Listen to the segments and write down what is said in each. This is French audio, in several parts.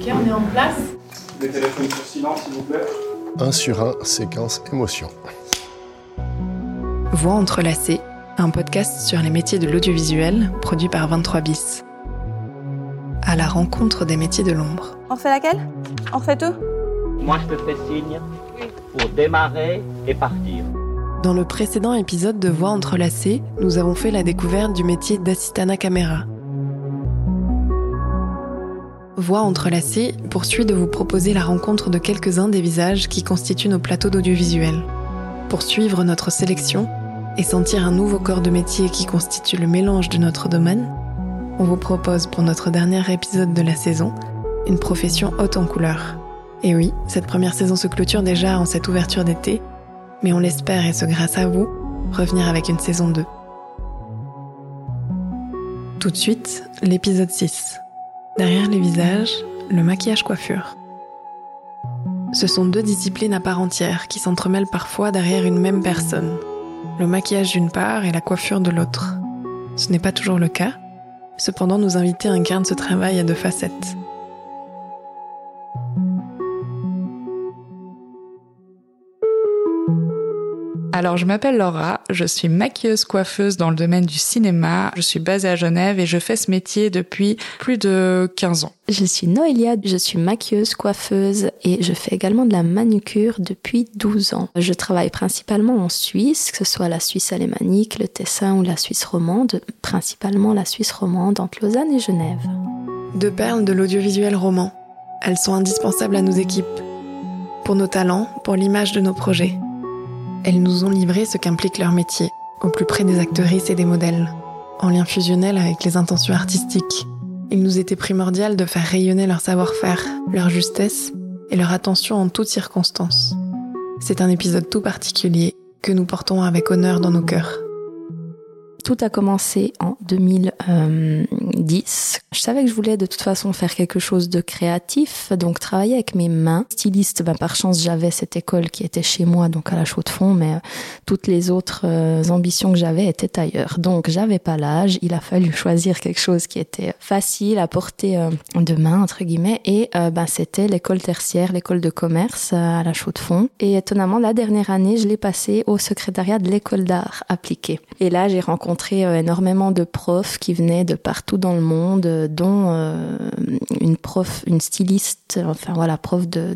Ok, on est en place. Les téléphones sur silence, s'il vous plaît. 1 sur 1, séquence émotion. Voix entrelacées, un podcast sur les métiers de l'audiovisuel produit par 23 bis. À la rencontre des métiers de l'ombre. On refait laquelle? On refait tout? Moi, je te fais signe pour démarrer et partir. Dans le précédent épisode de Voix entrelacées, nous avons fait la découverte du métier d'assistana caméra. Voix entrelacées poursuit de vous proposer la rencontre de quelques-uns des visages qui constituent nos plateaux d'audiovisuel. Pour suivre notre sélection et sentir un nouveau corps de métier qui constitue le mélange de notre domaine, on vous propose pour notre dernier épisode de la saison une profession haute en couleurs. Et oui, cette première saison se clôture déjà en cette ouverture d'été, mais on l'espère et ce grâce à vous, revenir avec une saison 2. Tout de suite, l'épisode 6. Derrière les visages, le maquillage coiffure. Ce sont deux disciplines à part entière qui s'entremêlent parfois derrière une même personne. Le maquillage d'une part et la coiffure de l'autre. Ce n'est pas toujours le cas, cependant nos invités incarnent ce travail à deux facettes. Alors, je m'appelle Laura, je suis maquilleuse coiffeuse dans le domaine du cinéma. Je suis basée à Genève et je fais ce métier depuis plus de 15 ans. Je suis Noélia, je suis maquilleuse coiffeuse et je fais également de la manucure depuis 12 ans. Je travaille principalement en Suisse, que ce soit la Suisse alémanique, le Tessin ou la Suisse romande, principalement la Suisse romande entre Lausanne et Genève. Deux perles de l'audiovisuel roman. Elles sont indispensables à nos équipes, pour nos talents, pour l'image de nos projets. Elles nous ont livré ce qu'implique leur métier, au plus près des actrices et des modèles, en lien fusionnel avec les intentions artistiques. Il nous était primordial de faire rayonner leur savoir-faire, leur justesse et leur attention en toutes circonstances. C'est un épisode tout particulier que nous portons avec honneur dans nos cœurs. Tout a commencé en 2010. Je savais que je voulais de toute façon faire quelque chose de créatif, donc travailler avec mes mains. Styliste, ben, par chance j'avais cette école qui était chez moi, donc à la chaux de fond, mais euh, toutes les autres euh, ambitions que j'avais étaient ailleurs. Donc j'avais pas l'âge, il a fallu choisir quelque chose qui était facile à porter euh, de main, entre guillemets, et ben, c'était l'école tertiaire, l'école de commerce à la chaux de fond. Et étonnamment, la dernière année, je l'ai passée au secrétariat de l'école d'art appliquée. Et là, j'ai rencontré énormément de profs qui venaient de partout dans le monde, dont euh, une prof, une styliste, enfin voilà, prof de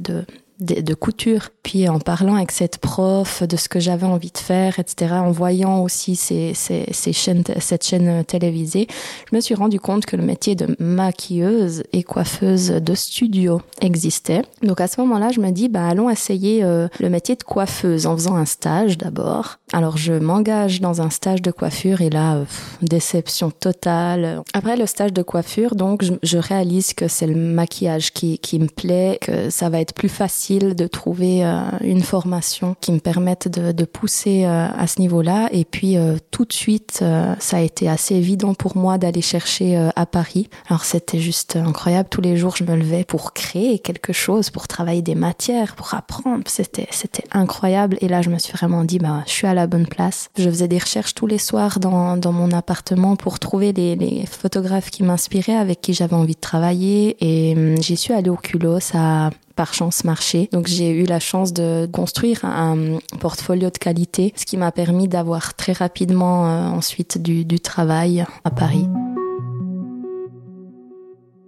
de, de, couture. Puis en parlant avec cette prof de ce que j'avais envie de faire, etc., en voyant aussi ces, ces, ces chaînes, cette chaîne télévisée, je me suis rendu compte que le métier de maquilleuse et coiffeuse de studio existait. Donc à ce moment-là, je me dis, bah, allons essayer euh, le métier de coiffeuse en faisant un stage d'abord. Alors je m'engage dans un stage de coiffure et là, euh, déception totale. Après le stage de coiffure, donc je, je réalise que c'est le maquillage qui, qui me plaît, que ça va être plus facile de trouver euh, une formation qui me permette de, de pousser euh, à ce niveau-là. Et puis euh, tout de suite, ça a été assez évident pour moi d'aller chercher à Paris. Alors c'était juste incroyable. Tous les jours, je me levais pour créer quelque chose, pour travailler des matières, pour apprendre. C'était c'était incroyable. Et là, je me suis vraiment dit, bah, je suis à la bonne place. Je faisais des recherches tous les soirs dans, dans mon appartement pour trouver les, les photographes qui m'inspiraient, avec qui j'avais envie de travailler. Et hum, j'y suis allée au culot. Ça par chance marché. Donc j'ai eu la chance de construire un portfolio de qualité, ce qui m'a permis d'avoir très rapidement euh, ensuite du, du travail à Paris.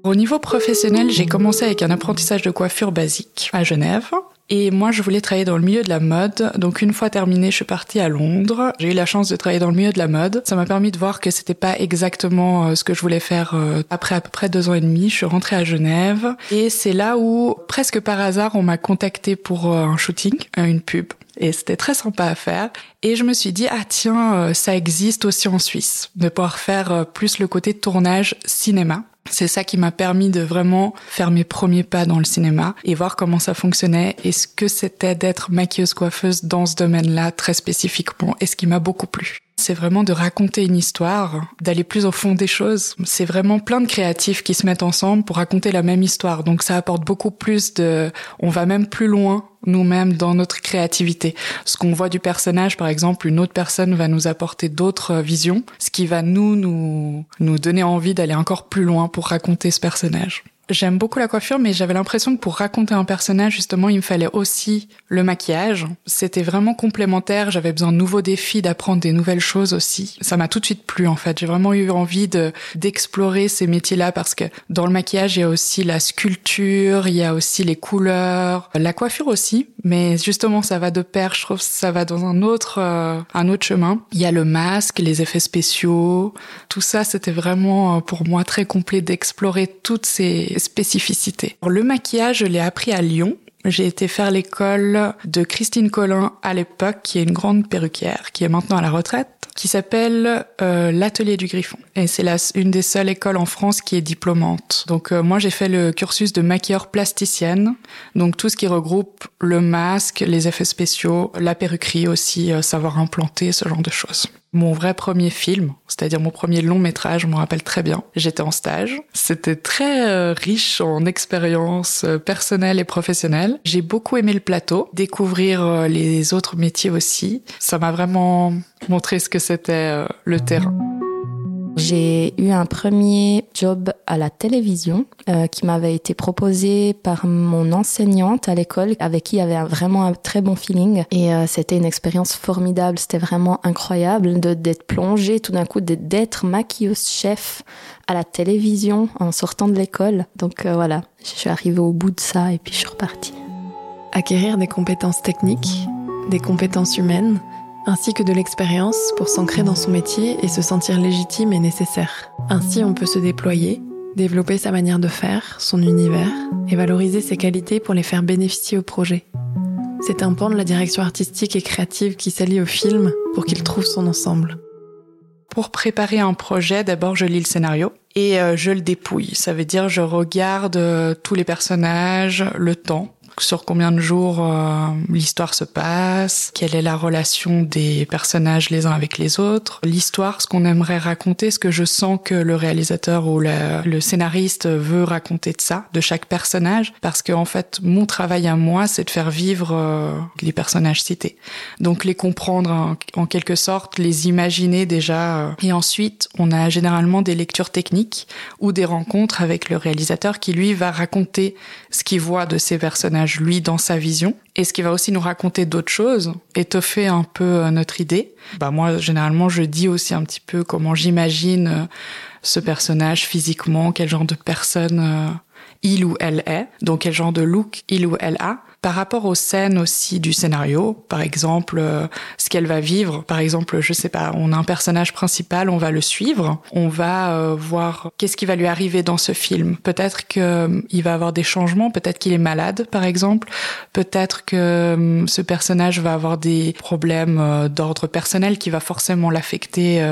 Au niveau professionnel, j'ai commencé avec un apprentissage de coiffure basique à Genève. Et moi, je voulais travailler dans le milieu de la mode. Donc, une fois terminé, je suis partie à Londres. J'ai eu la chance de travailler dans le milieu de la mode. Ça m'a permis de voir que c'était pas exactement euh, ce que je voulais faire euh, après à peu près deux ans et demi. Je suis rentrée à Genève. Et c'est là où, presque par hasard, on m'a contacté pour euh, un shooting, une pub. Et c'était très sympa à faire. Et je me suis dit, ah tiens, ça existe aussi en Suisse, de pouvoir faire plus le côté tournage cinéma. C'est ça qui m'a permis de vraiment faire mes premiers pas dans le cinéma et voir comment ça fonctionnait et ce que c'était d'être maquilleuse coiffeuse dans ce domaine-là très spécifiquement? Et ce qui m'a beaucoup plu? C'est vraiment de raconter une histoire, d'aller plus au fond des choses. C'est vraiment plein de créatifs qui se mettent ensemble pour raconter la même histoire. Donc ça apporte beaucoup plus de, on va même plus loin nous-mêmes dans notre créativité. Ce qu'on voit du personnage, par exemple, une autre personne va nous apporter d'autres visions, ce qui va nous, nous, nous donner envie d'aller encore plus loin pour raconter ce personnage. J'aime beaucoup la coiffure, mais j'avais l'impression que pour raconter un personnage, justement, il me fallait aussi le maquillage. C'était vraiment complémentaire. J'avais besoin de nouveaux défis, d'apprendre des nouvelles choses aussi. Ça m'a tout de suite plu, en fait. J'ai vraiment eu envie de d'explorer ces métiers-là parce que dans le maquillage, il y a aussi la sculpture, il y a aussi les couleurs, la coiffure aussi. Mais justement, ça va de pair. Je trouve que ça va dans un autre, euh, un autre chemin. Il y a le masque, les effets spéciaux. Tout ça, c'était vraiment euh, pour moi très complet d'explorer toutes ces spécificités. Le maquillage, je l'ai appris à Lyon. J'ai été faire l'école de Christine Collin à l'époque, qui est une grande perruquière, qui est maintenant à la retraite, qui s'appelle euh, l'Atelier du Griffon. Et c'est une des seules écoles en France qui est diplômante. Donc euh, moi j'ai fait le cursus de maquilleur plasticienne, donc tout ce qui regroupe le masque, les effets spéciaux, la perruquerie aussi, euh, savoir implanter, ce genre de choses mon vrai premier film, c'est-à-dire mon premier long métrage, je me rappelle très bien. J'étais en stage. C'était très euh, riche en expériences euh, personnelles et professionnelles. J'ai beaucoup aimé le plateau, découvrir euh, les autres métiers aussi. Ça m'a vraiment montré ce que c'était le terrain. J'ai eu un premier job à la télévision euh, qui m'avait été proposé par mon enseignante à l'école avec qui il y avait vraiment un très bon feeling et euh, c'était une expérience formidable, c'était vraiment incroyable d'être plongée tout d'un coup d'être maquilleuse chef à la télévision en sortant de l'école. Donc euh, voilà, je suis arrivée au bout de ça et puis je suis repartie. Acquérir des compétences techniques, des compétences humaines ainsi que de l'expérience pour s'ancrer dans son métier et se sentir légitime et nécessaire. Ainsi, on peut se déployer, développer sa manière de faire, son univers, et valoriser ses qualités pour les faire bénéficier au projet. C'est un pan de la direction artistique et créative qui s'allie au film pour qu'il trouve son ensemble. Pour préparer un projet, d'abord je lis le scénario et euh, je le dépouille. Ça veut dire je regarde euh, tous les personnages, le temps, sur combien de jours euh, l'histoire se passe, quelle est la relation des personnages les uns avec les autres, l'histoire, ce qu'on aimerait raconter, ce que je sens que le réalisateur ou le, scénariste veut raconter de ça, de chaque personnage, parce que en fait, mon travail à moi, c'est de faire vivre euh, les personnages cités. Donc les comprendre en, quelque sorte, les imaginer déjà. Euh. Et ensuite, on a généralement des lectures techniques ou des rencontres avec le réalisateur qui lui va raconter ce qu'il voit de ces personnages lui dans sa vision. Et ce qui va aussi nous raconter d'autres choses, étoffer un peu euh, notre idée. Bah moi généralement je dis aussi un petit peu comment j'imagine euh, ce personnage physiquement, quel genre de personne euh, il ou elle est, donc quel genre de look il ou elle a par rapport aux scènes aussi du scénario, par exemple, euh, ce qu'elle va vivre, par exemple, je sais pas, on a un personnage principal, on va le suivre, on va euh, voir qu'est-ce qui va lui arriver dans ce film. Peut-être que euh, va avoir des changements, peut-être qu'il est malade, par exemple, peut-être que ce personnage va avoir des problèmes d'ordre personnel qui va forcément l'affecter.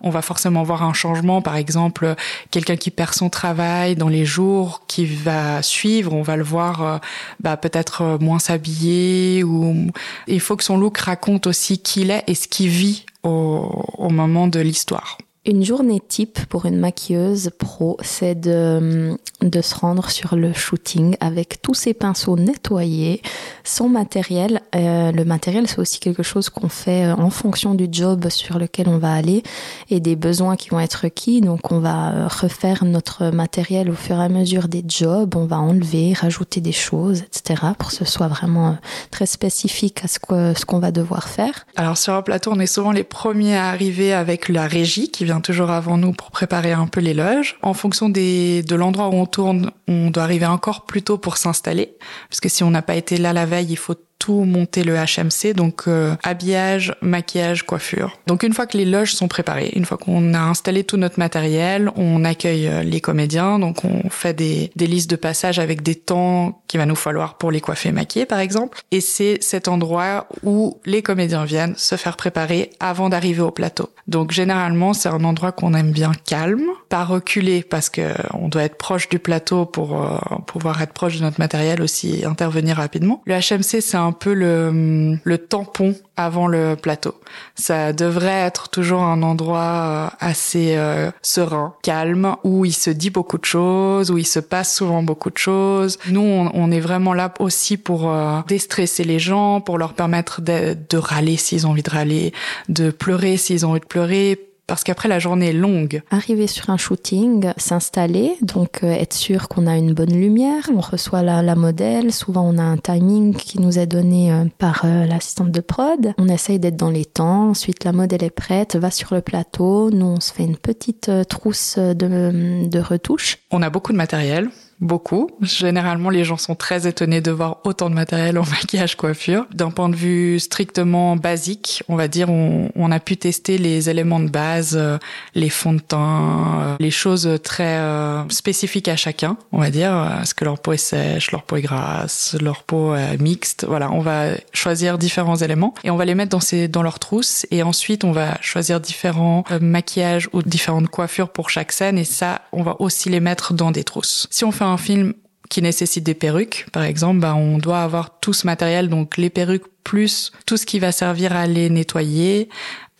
on va forcément voir un changement, par exemple, quelqu'un qui perd son travail dans les jours qui va suivre, on va le voir, bah peut-être euh, moins s'habiller ou il faut que son look raconte aussi qui il est et ce qu'il vit au moment de l'histoire. Une journée type pour une maquilleuse pro, c'est de, se rendre sur le shooting avec tous ses pinceaux nettoyés, son matériel. Euh, le matériel, c'est aussi quelque chose qu'on fait euh, en fonction du job sur lequel on va aller et des besoins qui vont être requis. Donc, on va euh, refaire notre matériel au fur et à mesure des jobs. On va enlever, rajouter des choses, etc. pour que ce soit vraiment très spécifique à ce qu'on ce qu'on va devoir faire. Alors, sur un plateau, on est souvent les premiers à arriver avec la régie qui toujours avant nous pour préparer un peu les loges. En fonction des, de l'endroit où on tourne, on doit arriver encore plus tôt pour s'installer. Parce que si on n'a pas été là la veille, il faut tout monter le HMC, donc euh, habillage, maquillage, coiffure. Donc une fois que les loges sont préparées, une fois qu'on a installé tout notre matériel, on accueille euh, les comédiens, donc on fait des, des listes de passage avec des temps qu'il va nous falloir pour les coiffer, maquiller par exemple. Et c'est cet endroit où les comédiens viennent se faire préparer avant d'arriver au plateau. Donc généralement c'est un endroit qu'on aime bien calme, pas reculé parce que on doit être proche du plateau pour euh, pouvoir être proche de notre matériel aussi et intervenir rapidement. Le HMC c'est un un peu le, tampon avant le plateau. Ça devrait être toujours un endroit euh, assez euh, serein, calme, où il se dit beaucoup de choses, où il se passe souvent beaucoup de choses. Nous, on, est vraiment là aussi pour euh, déstresser les gens, pour leur permettre de, de râler s'ils ont envie de râler, de pleurer s'ils ont envie de pleurer, parce qu'après la journée est longue. Arriver sur un shooting, s'installer, donc euh, être sûr qu'on a une bonne lumière, on reçoit la, la, modèle, souvent on a un timing qui nous est donné euh, par euh, l'assistante de prod, on essaye d'être dans les temps, ensuite la modèle est prête, va sur le plateau, nous on se fait une petite trousse de, de retouches. On a beaucoup de matériel, Beaucoup. Généralement, les gens sont très étonnés de voir autant de matériel en maquillage coiffure. D'un point de vue strictement basique, on va dire, on, on a pu tester les éléments de base, euh, les fonds de teint, euh, les choses très euh, spécifiques à chacun, on va dire. Est-ce que leur peau est sèche, leur peau est grasse, leur peau est mixte Voilà, on va choisir différents éléments et on va les mettre dans, ces, dans leur trousse et ensuite on va choisir différents maquillages ou différentes coiffures pour chaque scène et ça, on va aussi les mettre dans des trousses. Si on fait un film qui nécessite des perruques, par exemple, bah, on doit avoir tout ce matériel, donc les perruques plus tout ce qui va servir à les nettoyer,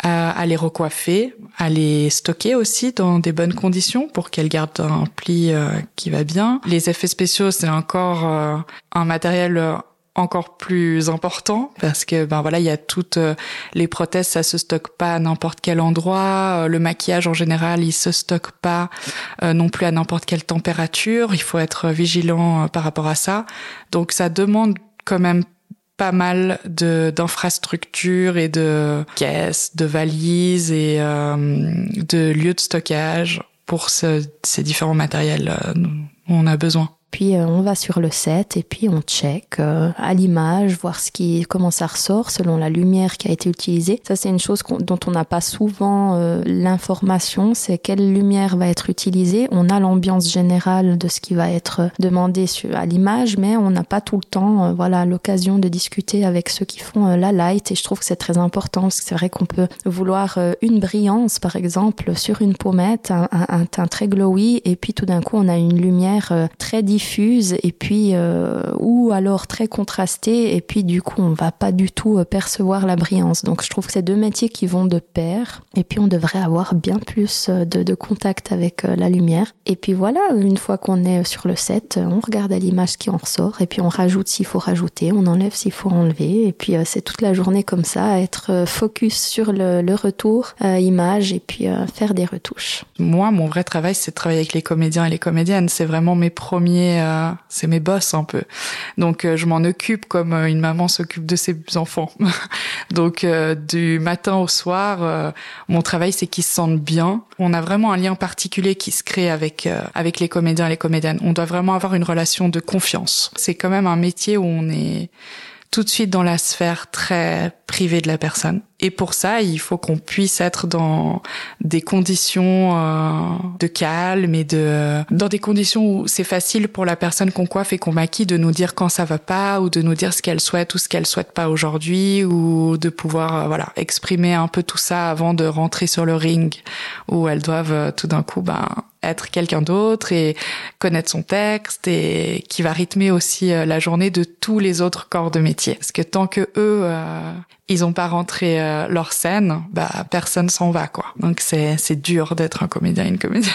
à, les recoiffer, à les stocker aussi dans des bonnes conditions pour qu'elles gardent un pli euh, qui va bien. Les effets spéciaux, c'est encore euh, un matériel euh, encore plus important parce que ben voilà il y a toutes euh, les prothèses ça se stocke pas à n'importe quel endroit. Euh, le maquillage en général il se stocke pas euh, non plus à n'importe quelle température. Il faut être vigilant par rapport à ça. Donc ça demande quand même pas mal de d'infrastructures et de caisses de valises et de lieux de stockage pour ce, ces différents matériels dont on a besoin puis euh, on va sur le set et puis on check euh, à l'image, voir ce qui, comment ça ressort selon la lumière qui a été utilisée. Ça c'est une chose dont on n'a pas souvent euh, l'information, c'est quelle lumière va être utilisée. On a l'ambiance générale de ce qui va être demandé sur, à l'image, mais on n'a pas tout le temps, voilà, l'occasion de discuter avec ceux qui font la light. Et je trouve que c'est très important parce que c'est vrai qu'on peut vouloir une brillance, par exemple, sur une pommette, un, teint très glowy, et puis tout d'un coup on a une lumière très diffuse et puis euh, ou alors très contrasté et puis du coup on va pas du tout euh, percevoir la brillance. Donc je trouve que c'est deux métiers qui vont de pair et puis on devrait avoir bien plus euh, de, contact avec la lumière. Et puis voilà, une fois qu'on est sur le set, on regarde à l'image qui en ressort et puis on rajoute s'il faut rajouter, on enlève s'il faut enlever et puis c'est toute la journée comme ça, être focus sur le retour image et puis faire des retouches. Moi, mon vrai travail, c'est de travailler avec les comédiens et les comédiennes. C'est vraiment mes premiers euh, c'est mes boss un peu. Donc euh, je m'en occupe comme euh, une maman s'occupe de ses enfants. Donc du matin au soir, mon travail c'est qu'ils se sentent bien. On a vraiment un lien particulier qui se crée avec avec les comédiens et les comédiennes. On doit vraiment avoir une relation de confiance. C'est quand même un métier où on est tout de suite dans la sphère très privée de la personne. Et pour ça, il faut qu'on puisse être dans des conditions euh, de calme et de dans des conditions où c'est facile pour la personne qu'on coiffe et qu'on maquille de nous dire quand ça va pas ou de nous dire ce qu'elle souhaite ou ce qu'elle souhaite pas aujourd'hui ou de pouvoir euh, voilà exprimer un peu tout ça avant de rentrer sur le ring où elles doivent euh, tout d'un coup ben être quelqu'un d'autre et connaître son texte et qui va rythmer aussi euh, la journée de tous les autres corps de métier. Parce que tant que eux, ils ont pas rentré euh, leur scène, bah personne s'en va quoi. Donc c'est c'est dur d'être un comédien une comédienne.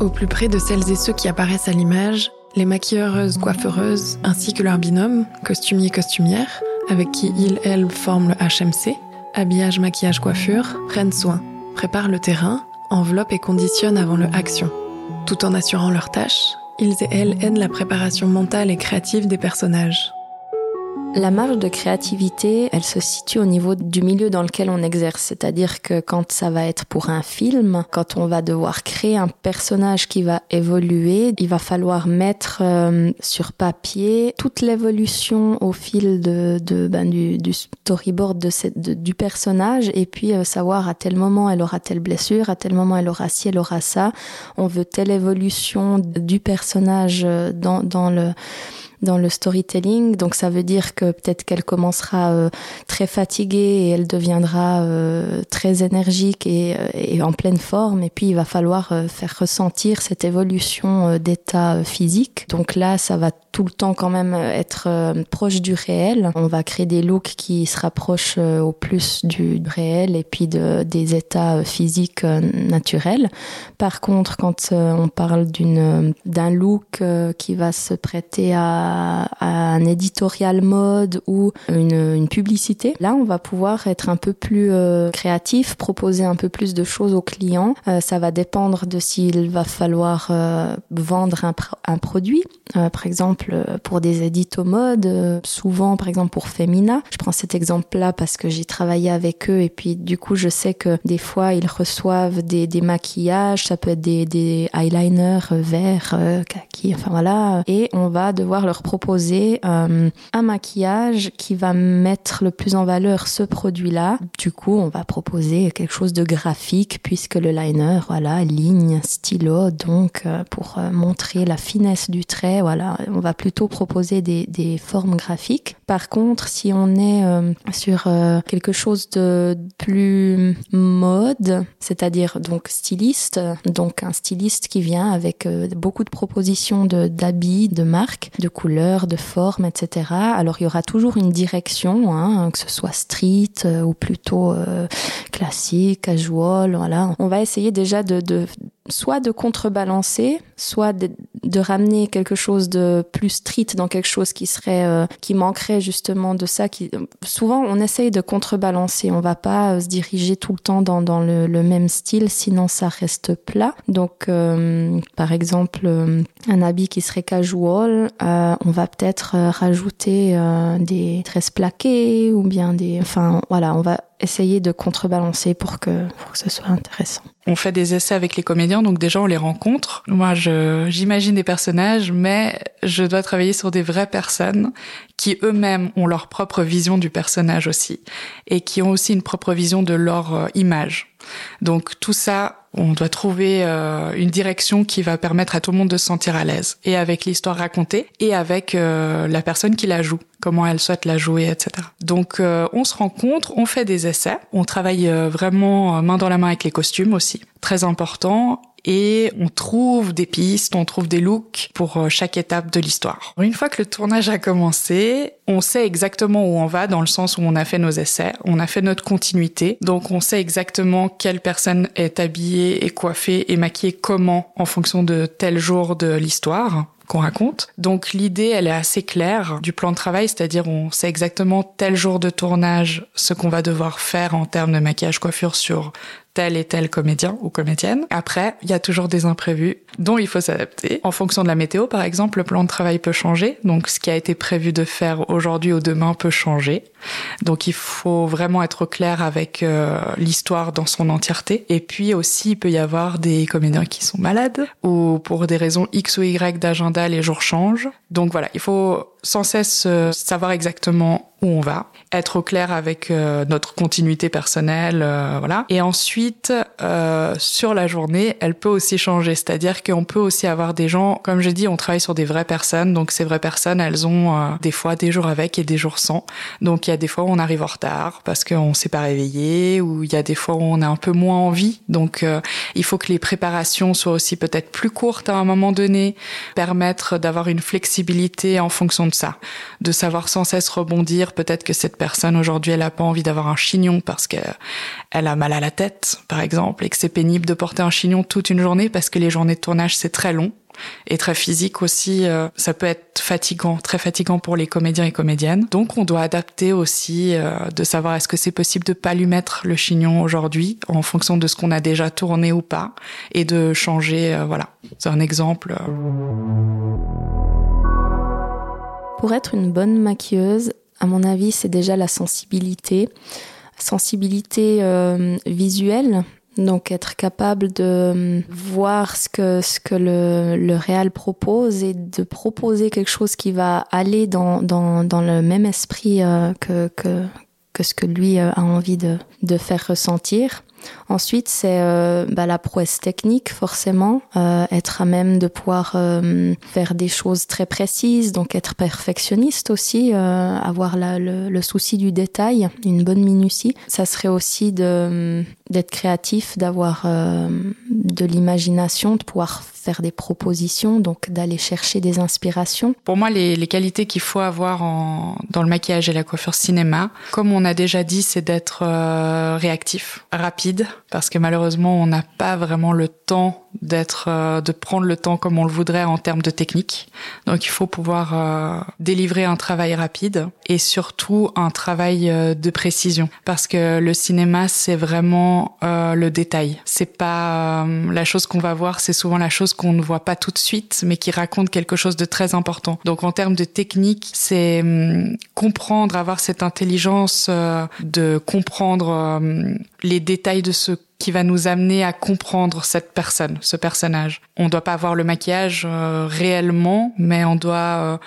Au plus près de celles et ceux qui apparaissent à l'image, les maquilleuses, coiffeureuses, ainsi que leurs binômes, costumiers, costumières, avec qui ils, elles forment le HMC, habillage, maquillage, coiffure, prennent soin, préparent le terrain, enveloppent et conditionnent avant le action. Tout en assurant leurs tâches, ils et elles aident la préparation mentale et créative des personnages. La marge de créativité, elle se situe au niveau du milieu dans lequel on exerce. C'est-à-dire que quand ça va être pour un film, quand on va devoir créer un personnage qui va évoluer, il va falloir mettre euh, sur papier toute l'évolution au fil de, de ben, du, du, storyboard de cette, du personnage et puis euh, savoir à tel moment elle aura telle blessure, à tel moment elle aura ci, elle aura ça. On veut telle évolution du personnage euh, dans, dans le dans le storytelling. Donc ça veut dire que peut-être qu'elle commencera euh, très fatiguée et elle deviendra euh, très énergique et, euh, et, en pleine forme. Et puis il va falloir faire ressentir cette évolution d'état physique. Donc là, ça va tout le temps quand même être proche du réel. On va créer des looks qui se rapprochent au plus du réel et puis de, des états physiques naturels. Par contre, quand on parle d'une d'un look qui va se prêter à un éditorial mode ou une, publicité, là on va pouvoir être un peu plus euh, créatif, proposer un peu plus de choses aux clients. Euh, ça va dépendre de s'il va falloir euh, vendre un, produit. par exemple, pour des éditos mode, souvent par exemple pour Femina, je prends cet exemple-là parce que j'ai travaillé avec eux et puis du coup je sais que des fois ils reçoivent des, des maquillages, ça peut être des, des eyeliners verts, kaki, enfin voilà, et on va devoir leur proposer euh, un maquillage qui va mettre le plus en valeur ce produit-là. Du coup, on va proposer quelque chose de graphique puisque le liner, voilà, ligne, stylo, donc euh, pour euh, montrer la finesse du trait, voilà, on va plutôt proposer des, des formes graphiques. Par contre, si on est sur quelque chose de plus mode, c'est-à-dire donc styliste, donc un styliste qui vient avec beaucoup de propositions de d'habits, de marques, de couleurs, de formes, etc. Alors il y aura toujours une direction, hein, que ce soit street euh, ou plutôt euh, classique, casual, voilà. On va essayer déjà de, de soit de contrebalancer, soit de, de, ramener quelque chose de plus street dans quelque chose qui serait euh, qui manquerait justement de ça. Qui souvent on essaye de contrebalancer. On va pas euh, se diriger tout le temps dans, dans le, le, même style, sinon ça reste plat. Donc euh, par exemple un habit qui serait casual, on va peut-être rajouter des tresses plaquées ou bien des, enfin voilà, on va essayer de contrebalancer pour que, pour que ce soit intéressant. On fait des essais avec les comédiens, donc déjà on les rencontre. Moi, j'imagine des personnages, mais je dois travailler sur des vraies personnes qui eux-mêmes ont leur propre vision du personnage aussi, et qui ont aussi une propre vision de leur euh, image. Donc tout ça, on doit trouver euh, une direction qui va permettre à tout le monde de se sentir à l'aise, et avec l'histoire racontée, et avec euh, la personne qui la joue, comment elle souhaite la jouer, etc. Donc euh, on se rencontre, on fait des essais, on travaille vraiment main dans la main avec les costumes aussi, très important, et on trouve des pistes, on trouve des looks pour euh, chaque étape de l'histoire. Une fois que le tournage a commencé, on sait exactement où on va dans le sens où on a fait nos essais, on a fait notre continuité, donc on sait exactement quelle personne est habillée et coiffée et maquillée comment en fonction de tel jour de l'histoire qu'on raconte. Donc l'idée, elle est assez claire du plan de travail, c'est-à-dire on sait exactement tel jour de tournage ce qu'on va devoir faire en termes de maquillage coiffure sur tel et tel comédien ou comédienne. Après, il y a toujours des imprévus dont il faut s'adapter. En fonction de la météo, par exemple, le plan de travail peut changer. Donc, ce qui a été prévu de faire aujourd'hui ou demain peut changer. Donc, il faut vraiment être clair avec euh, l'histoire dans son entièreté. Et puis aussi, il peut y avoir des comédiens qui sont malades ou pour des raisons X ou Y d'agenda, les jours changent. Donc voilà, il faut sans cesse euh, savoir exactement où on va, être au clair avec euh, notre continuité personnelle, euh, voilà. Et ensuite, sur la journée, elle peut aussi changer, c'est-à-dire qu'on peut aussi avoir des gens, comme j'ai dit, on travaille sur des vraies personnes, donc ces vraies personnes, elles ont des fois des jours avec et des jours sans. Donc il y a des fois où on arrive en retard parce qu'on s'est pas réveillé, ou il y a des fois où on a un peu moins envie. Donc il faut que les préparations soient aussi peut-être plus courtes à un moment donné, permettre d'avoir une flexibilité en fonction de de savoir sans cesse rebondir. Peut-être que cette personne aujourd'hui, elle a pas envie d'avoir un chignon parce que elle a mal à la tête, par exemple, et que c'est pénible de porter un chignon toute une journée parce que les journées de tournage c'est très long et très physique aussi. Euh, ça peut être fatigant, très fatigant pour les comédiens et comédiennes. Donc on doit adapter aussi euh, de savoir est-ce que c'est possible de pas lui mettre le chignon aujourd'hui en fonction de ce qu'on a déjà tourné ou pas et de changer. Euh, voilà, c'est un exemple. Pour être une bonne maquilleuse, à mon avis, c'est déjà la sensibilité. Sensibilité euh, visuelle, donc être capable de euh, voir ce que, ce que le, le réal propose et de proposer quelque chose qui va aller dans, dans, dans le même esprit euh, que, que, que ce que lui a envie de, de faire ressentir. Ensuite, c'est euh, bah, la prouesse technique, forcément, euh, être à même de pouvoir euh, faire des choses très précises, donc être perfectionniste aussi, avoir le, le, souci du détail, une bonne minutie. Ça serait aussi d'être créatif, d'avoir de l'imagination, de pouvoir faire des propositions, donc d'aller chercher des inspirations. Pour moi, les, qualités qu'il faut avoir dans le maquillage et la coiffure cinéma, comme on a déjà dit, c'est d'être euh, réactif, rapide, parce que malheureusement, on n'a pas vraiment le temps d'être, euh, de prendre le temps comme on le voudrait en termes de technique. Donc, il faut pouvoir euh, délivrer un travail rapide et surtout un travail de précision, parce que le cinéma, c'est vraiment le détail. C'est pas la chose qu'on va voir, c'est souvent la chose qu'on ne voit pas tout de suite, mais qui raconte quelque chose de très important. Donc, en termes de technique, c'est hum, comprendre, avoir cette intelligence de comprendre les détails de ce qui va nous amener à comprendre cette personne, ce personnage. On doit pas avoir le maquillage euh, réellement, mais on doit euh,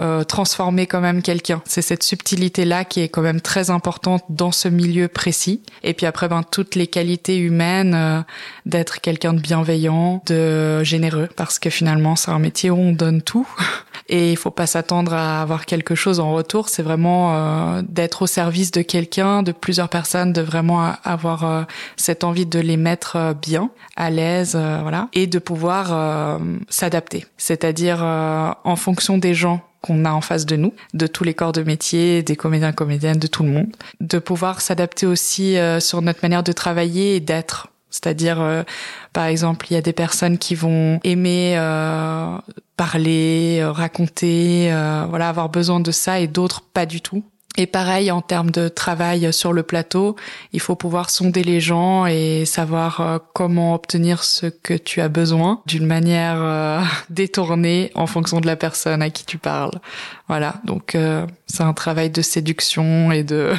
euh, transformer quand même quelqu'un. C'est cette subtilité là qui est quand même très importante dans ce milieu précis. Et puis après, ben toutes les qualités humaines, d'être quelqu'un de bienveillant, de généreux, parce que finalement c'est un métier où on donne tout. Et il faut pas s'attendre à avoir quelque chose en retour. C'est vraiment d'être au service de quelqu'un, de plusieurs personnes, de vraiment avoir cette envie de les mettre euh, bien, à l'aise, euh, voilà, et de pouvoir euh, s'adapter. C'est-à-dire en fonction des gens qu'on a en face de nous, de tous les corps de métier, des comédiens, comédiennes, de tout le monde, de pouvoir s'adapter aussi sur notre manière de travailler et d'être. C'est-à-dire, par exemple, il y a des personnes qui vont aimer parler, raconter, voilà, avoir besoin de ça, et d'autres pas du tout. Et pareil, en termes de travail sur le plateau, il faut pouvoir sonder les gens et savoir euh, comment obtenir ce que tu as besoin d'une manière euh, détournée en fonction de la personne à qui tu parles. Voilà, donc euh, c'est un travail de séduction et de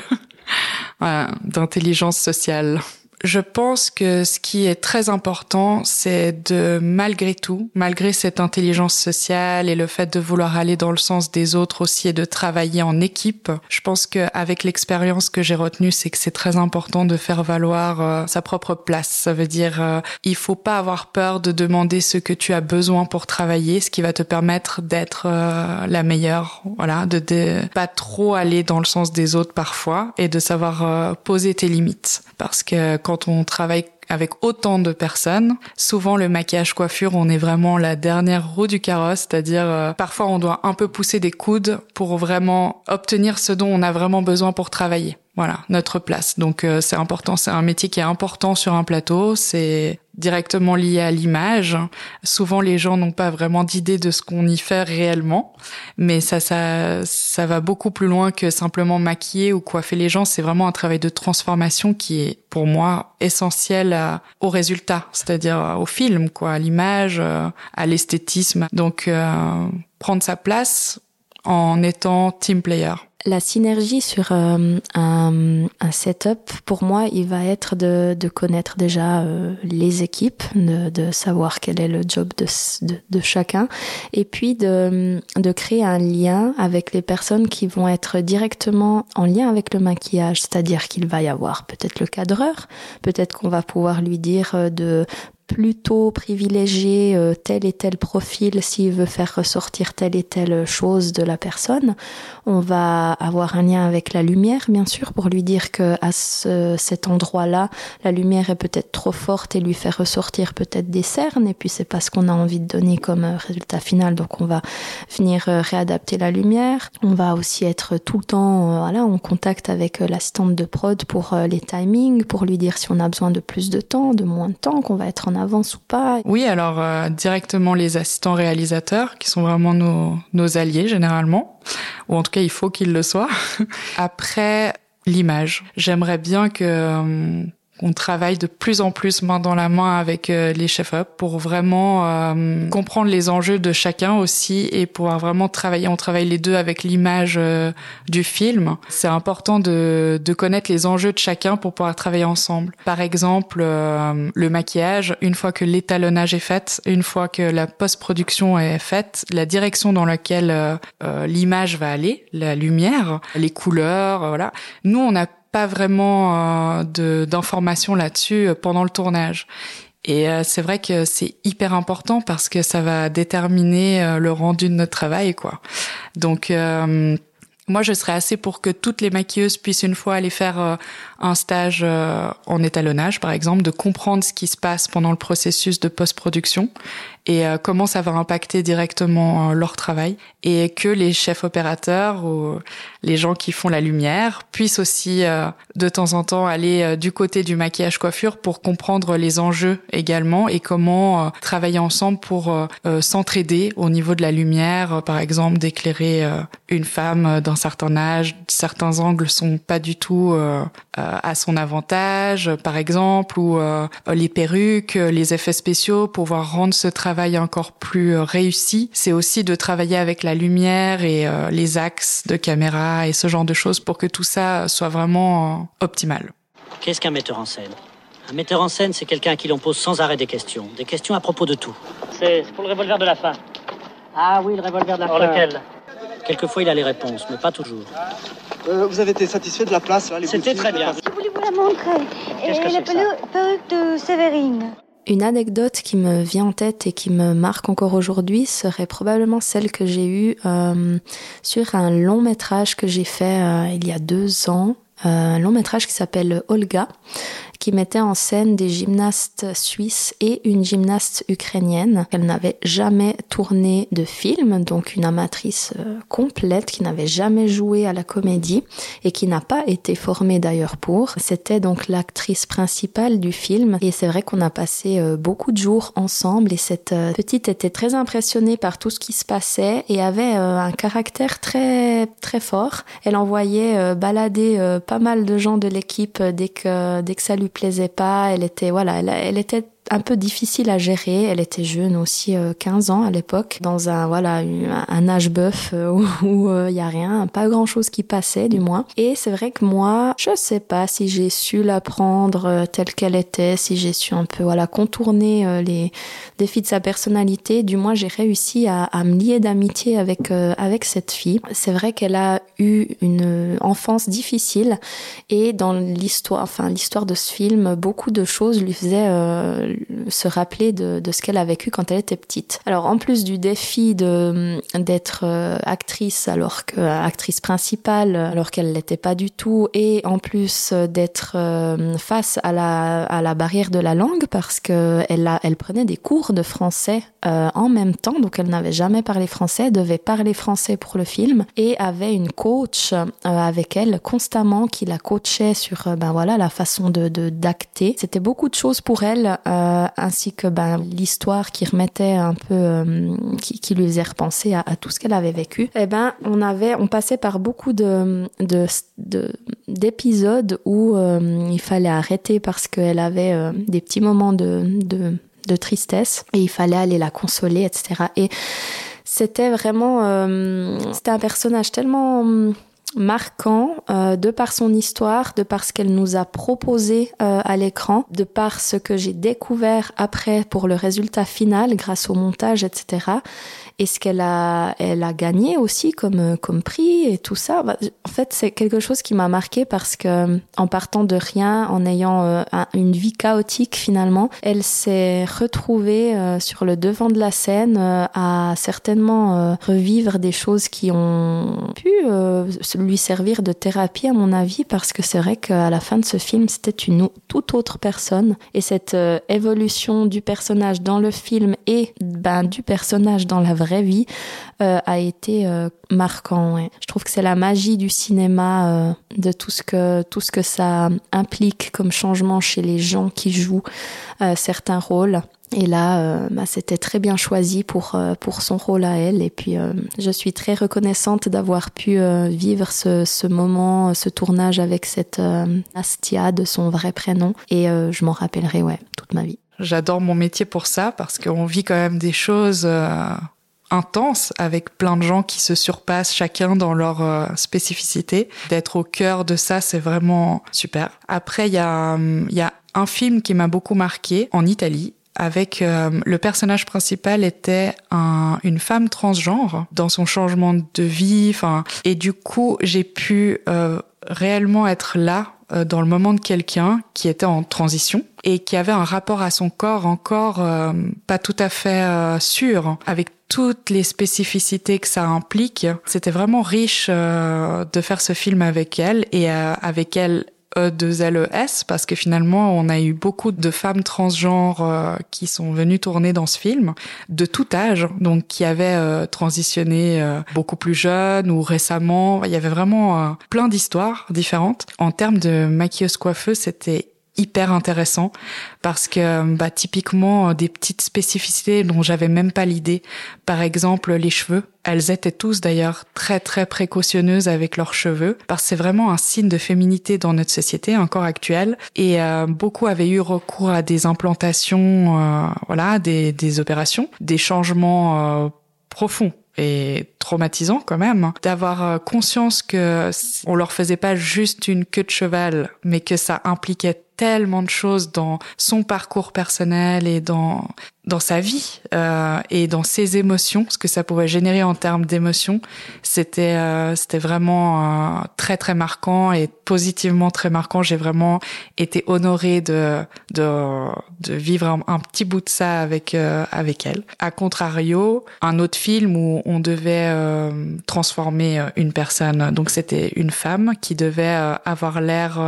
voilà, d'intelligence sociale. Je pense que ce qui est très important, c'est de, malgré tout, malgré cette intelligence sociale et le fait de vouloir aller dans le sens des autres aussi et de travailler en équipe, je pense qu'avec l'expérience que j'ai retenue, c'est que c'est très important de faire valoir euh, sa propre place. Ça veut dire, euh, il faut pas avoir peur de demander ce que tu as besoin pour travailler, ce qui va te permettre d'être euh, la meilleure. Voilà, de, de pas trop aller dans le sens des autres parfois et de savoir euh, poser tes limites, parce que on travaille avec autant de personnes, souvent le maquillage coiffure, on est vraiment la dernière roue du carrosse, c'est-à-dire euh, parfois on doit un peu pousser des coudes pour vraiment obtenir ce dont on a vraiment besoin pour travailler. Voilà, notre place. Donc euh, c'est important, c'est un métier qui est important sur un plateau, c'est directement lié à l'image. Souvent les gens n'ont pas vraiment d'idée de ce qu'on y fait réellement, mais ça ça ça va beaucoup plus loin que simplement maquiller ou coiffer les gens, c'est vraiment un travail de transformation qui est pour moi essentiel au résultat, c'est-à-dire au film quoi, à l'image, euh, à l'esthétisme. Donc euh, prendre sa place en étant team player. La synergie sur euh, un, setup, pour moi, il va être de, connaître déjà euh, les équipes, de, savoir quel est le job de, de, chacun, et puis de, de créer un lien avec les personnes qui vont être directement en lien avec le maquillage, c'est-à-dire qu'il va y avoir peut-être le cadreur, peut-être qu'on va pouvoir lui dire euh, de plutôt privilégier euh, tel et tel profil s'il veut faire ressortir telle et telle chose de la personne. On va avoir un lien avec la lumière, bien sûr, pour lui dire que à ce, cet endroit-là, la lumière est peut-être trop forte et lui faire ressortir peut-être des cernes. Et puis c'est pas ce qu'on a envie de donner comme euh, résultat final, donc on va venir euh, réadapter la lumière. On va aussi être tout le temps, voilà, en contact avec l'assistante de prod pour les timings, pour lui dire si on a besoin de plus de temps, de moins de temps, qu'on va être en Oui, alors euh, directement les assistants réalisateurs, qui sont vraiment nos, nos alliés généralement, ou en tout cas il faut qu'ils le soient. Après, l'image. J'aimerais bien que euh, on travaille de plus en plus main dans la main avec euh, les chefs-op pour vraiment euh, comprendre les enjeux de chacun aussi et pouvoir vraiment travailler. On travaille les deux avec l'image euh, du film. C'est important de, de connaître les enjeux de chacun pour pouvoir travailler ensemble. Par exemple, le maquillage, une fois que l'étalonnage est fait, une fois que la post-production est faite, la direction dans laquelle l'image va aller, la lumière, les couleurs, voilà. Nous, on a pas vraiment euh, d'informations là-dessus euh, pendant le tournage. Et euh, c'est vrai que c'est hyper important parce que ça va déterminer le rendu de notre travail, quoi. Donc moi, je serais assez pour que toutes les maquilleuses puissent une fois aller faire un stage en étalonnage, par exemple, de comprendre ce qui se passe pendant le processus de post-production et comment ça va impacter directement leur travail et que les chefs opérateurs ou les gens qui font la lumière puissent aussi de temps en temps aller du côté du maquillage coiffure pour comprendre les enjeux également et comment travailler ensemble pour s'entraider au niveau de la lumière, par exemple d'éclairer une femme d'un certain âge, certains angles sont pas du tout à son avantage, par exemple, ou les perruques, les effets spéciaux, pouvoir rendre ce travail encore plus réussi. C'est aussi de travailler avec la lumière et les axes de caméra et ce genre de choses pour que tout ça soit vraiment optimal. Qu'est-ce qu'un metteur en scène? Un metteur en scène, c'est quelqu'un à qui l'on pose sans arrêt des questions. Des questions à propos de tout. C'est pour le revolver de la fin. Ah oui, le revolver de la fin. lequel? Quelquefois, il a les réponses, mais pas toujours. Euh, vous avez été satisfait de la place C'était très bien. Je voulais vous la montrer. Qu'est-ce que la perruque de Séverine. Une anecdote qui me vient en tête et qui me marque encore aujourd'hui serait probablement celle que j'ai eue euh, sur un long métrage que j'ai fait euh, il y a deux ans, euh, un long métrage qui s'appelle Olga, qui mettait en scène des gymnastes suisses et une gymnaste ukrainienne. Elle n'avait jamais tourné de film, donc une amatrice euh, complète qui n'avait jamais joué à la comédie et qui n'a pas été formée d'ailleurs pour. C'était donc l'actrice principale du film et c'est vrai qu'on a passé euh, beaucoup de jours ensemble et cette euh, petite était très impressionnée par tout ce qui se passait et avait un caractère très très fort. Elle envoyait balader pas mal de gens de l'équipe dès que dès que ça lui plaisait pas. Elle était voilà, elle, elle était un peu difficile à gérer. Elle était jeune aussi, 15 euh, ans à l'époque, dans un voilà un âge bœuf euh, où il y a rien, pas grand chose qui passait du moins. Et c'est vrai que moi, je sais pas si j'ai su la prendre euh, telle qu'elle était, si j'ai su un peu voilà contourner les défis de sa personnalité. Du moins, j'ai réussi à, à, me lier d'amitié avec avec cette fille. C'est vrai qu'elle a eu une enfance difficile et dans l'histoire, enfin l'histoire de ce film, beaucoup de choses lui faisaient se rappeler de, ce qu'elle a vécu quand elle était petite. Alors en plus du défi de d'être euh, actrice alors que euh, principale alors qu'elle l'était pas du tout et en plus euh, d'être face à la à la barrière de la langue parce que elle elle prenait des cours de français en même temps donc elle n'avait jamais parlé français devait parler français pour le film et avait une coach avec elle constamment qui la coachait sur ben voilà la façon de d'acter c'était beaucoup de choses pour elle euh, ainsi que ben, l'histoire qui remettait un peu, euh, qui, lui faisait repenser à, tout ce qu'elle avait vécu. Eh ben, on avait, on passait par beaucoup de, de, d'épisodes où euh, il fallait arrêter parce qu'elle avait des petits moments de, de tristesse et il fallait aller la consoler, etc. Et c'était vraiment, c'était un personnage tellement marquant euh, de par son histoire, de par ce qu'elle nous a proposé euh, à l'écran, de par ce que j'ai découvert après pour le résultat final grâce au montage, etc et ce qu'elle a, elle a gagné aussi comme comme prix et tout ça? Bah, en fait, c'est quelque chose qui m'a marqué parce que en partant de rien, en ayant euh, une vie chaotique finalement, elle s'est retrouvée euh, sur le devant de la scène euh, à certainement revivre des choses qui ont pu lui servir de thérapie à mon avis parce que c'est vrai qu'à la fin de ce film, c'était une toute autre personne et cette évolution du personnage dans le film et ben du personnage dans la vraie vie euh, a été euh, marquant. Je trouve que c'est la magie du cinéma, euh, de tout ce que tout ce que ça implique comme changement chez les gens qui jouent certains rôles. Et là, bah, c'était très bien choisi pour pour son rôle à elle. Et puis, je suis très reconnaissante d'avoir pu vivre ce, ce moment, ce tournage avec cette Astia de son vrai prénom. Et je m'en rappellerai, ouais, toute ma vie. J'adore mon métier pour ça parce qu'on vit quand même des choses intense avec plein de gens qui se surpassent chacun dans leur euh, spécificité. D'être au cœur de ça, c'est vraiment super. Après, il y a, il y a un film qui m'a beaucoup marqué en Italie avec euh, le personnage principal était un, une femme transgenre dans son changement de vie enfin et du coup j'ai pu euh, réellement être là dans le moment de quelqu'un qui était en transition et qui avait un rapport à son corps encore euh, pas tout à fait euh, sûr, avec toutes les spécificités que ça implique. C'était vraiment riche de faire ce film avec elle et avec elle E2LES parce que finalement on a eu beaucoup de femmes transgenres euh, qui sont venues tourner dans ce film de tout âge donc qui avaient euh, transitionné euh, beaucoup plus jeunes ou récemment. Il y avait vraiment plein d'histoires différentes. En termes de maquilleuse coiffeuse c'était hyper intéressant parce que bah, typiquement des petites spécificités dont j'avais même pas l'idée. Par exemple, les cheveux. Elles étaient tous d'ailleurs très très précautionneuses avec leurs cheveux parce que c'est vraiment un signe de féminité dans notre société encore actuelle et euh, beaucoup avaient eu recours à des implantations, euh, voilà, des, des opérations, des changements euh, profonds et traumatisant quand même hein, d'avoir euh, conscience que on leur faisait pas juste une queue de cheval mais que ça impliquait tellement de choses dans son parcours personnel et dans dans sa vie euh, et dans ses émotions, ce que ça pouvait générer en termes d'émotions, c'était euh, c'était vraiment euh, très très marquant et positivement très marquant. J'ai vraiment été honorée de de, de vivre un, petit bout de ça avec euh, avec elle. À contrario, un autre film où on devait euh, transformer une personne, donc c'était une femme qui devait avoir l'air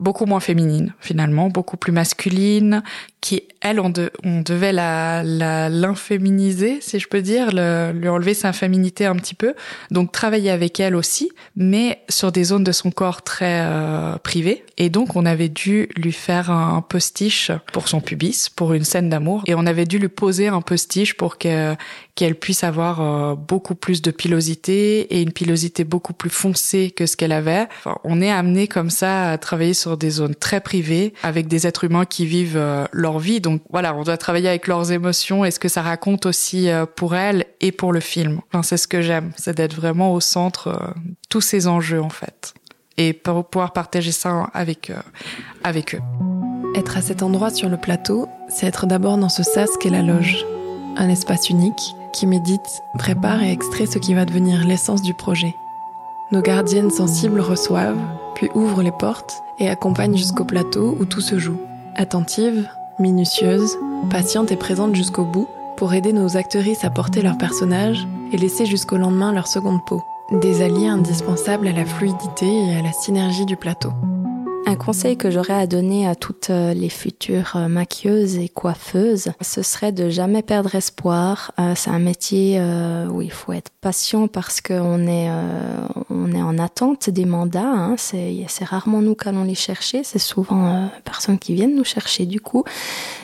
beaucoup moins féminine finalement, beaucoup plus masculine, qui elle on, on devait la l'inféminiser si je peux dire, le, lui enlever sa féminité un petit peu, donc travailler avec elle aussi, mais sur des zones de son corps très euh, privées. Et donc on avait dû lui faire un postiche pour son pubis, pour une scène d'amour, et on avait dû lui poser un postiche pour que qu'elle puisse avoir euh, beaucoup plus de pilosité et une pilosité beaucoup plus foncée que ce qu'elle avait. On est amené comme ça à travailler sur des zones très privées avec des êtres humains qui vivent euh, leur vie. Donc voilà, on doit travailler avec leurs émotions et ce que ça raconte aussi euh, pour elles et pour le film. C'est ce que j'aime, c'est d'être vraiment au centre tous ces enjeux en fait et pour pouvoir partager ça avec avec eux. Être à cet endroit sur le plateau, c'est être d'abord dans ce sas qu'est la loge, un espace unique qui médite, prépare et extrait ce qui va devenir l'essence du projet. Nos gardiennes sensibles reçoivent, puis ouvrent les portes et accompagnent jusqu'au plateau où tout se joue. Attentives, minutieuses, patientes et présentes jusqu'au bout pour aider nos actrices à porter leur personnage et laisser jusqu'au lendemain leur seconde peau. Des alliés indispensables à la fluidité et à la synergie du plateau. Un conseil que j'aurais à donner à toutes euh, les futures euh, maquilleuses et coiffeuses, ce serait de jamais perdre espoir. Euh, c'est un métier où il faut être patient parce qu'on est on est en attente des mandats. Hein. C'est rarement nous qu'allons les chercher. C'est souvent personnes qui viennent nous chercher. Du coup,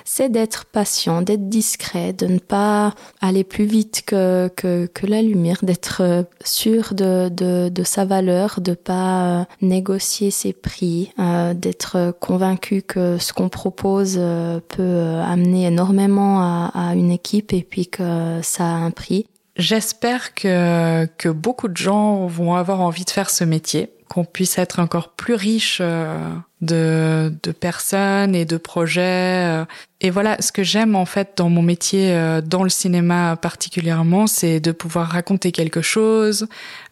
c'est d'être patient, d'être discret, de ne pas aller plus vite que, que, la lumière, d'être euh, sûr de, de, de, sa valeur, de pas euh, négocier ses prix, euh, d'être convaincu que ce qu'on propose peut amener énormément à, à une équipe et puis que ça a un prix. J'espère que, que beaucoup de gens vont avoir envie de faire ce métier, qu'on puisse être encore plus riche de, de personnes et de projets et voilà, ce que j'aime en fait dans mon métier, euh, dans le cinéma particulièrement, c'est de pouvoir raconter quelque chose,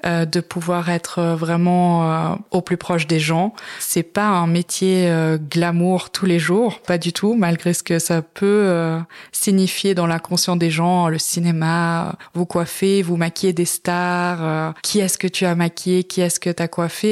euh, de pouvoir être vraiment euh, au plus proche des gens. C'est pas un métier glamour tous les jours, pas du tout, malgré ce que ça peut signifier dans l'inconscient des gens. Le cinéma, vous coiffez, vous maquillez des stars. qui est-ce que tu as maquillé Qui est-ce que tu as coiffé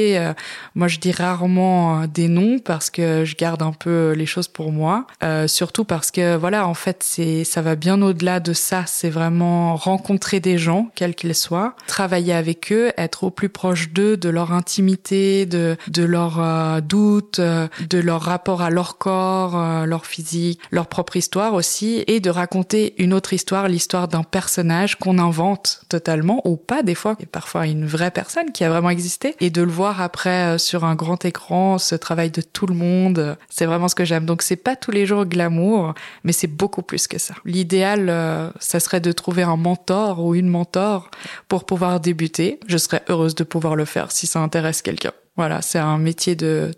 Moi, je dis rarement des noms parce que je garde un peu les choses pour moi, surtout parce que voilà, en fait, c'est ça va bien au-delà de ça. C'est vraiment rencontrer des gens, quels qu'ils soient, travailler avec eux, être au plus proche d'eux, de leur intimité, de de leurs euh, doutes, euh, de leur rapport à leur corps, euh, leur physique, leur propre histoire aussi, et de raconter une autre histoire, l'histoire d'un personnage qu'on invente totalement ou pas des fois, et parfois une vraie personne qui a vraiment existé, et de le voir après sur un grand écran, ce travail de tout le monde. C'est vraiment ce que j'aime. Donc c'est pas tous les jours glamour mais c'est beaucoup plus que ça. L'idéal, euh, ça serait de trouver un mentor ou une mentor pour pouvoir débuter. Je serais heureuse de pouvoir le faire si ça intéresse quelqu'un. Voilà, c'est un métier de,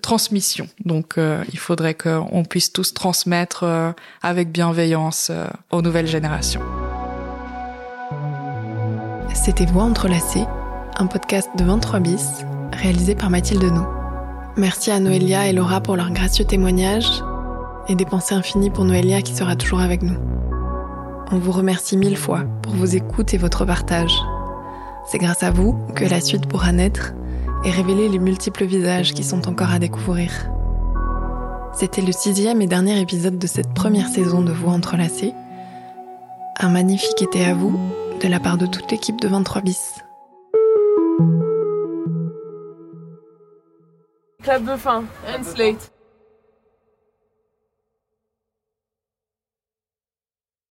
transmission. Donc, euh, il faudrait qu'on puisse tous transmettre euh, avec bienveillance aux nouvelles générations. C'était Voix entrelacées, un podcast de 23 bis, réalisé par Mathilde Nou. Merci à Noélia et Laura pour leur gracieux témoignage et des pensées infinies pour Noélia qui sera toujours avec nous. On vous remercie mille fois pour vos écoutes et votre partage. C'est grâce à vous que la suite pourra naître et révéler les multiples visages qui sont encore à découvrir. C'était le sixième et dernier épisode de cette première saison de Voix entrelacées. Un magnifique été à vous de la part de toute l'équipe de 23 bis. Clap de fin, and slate.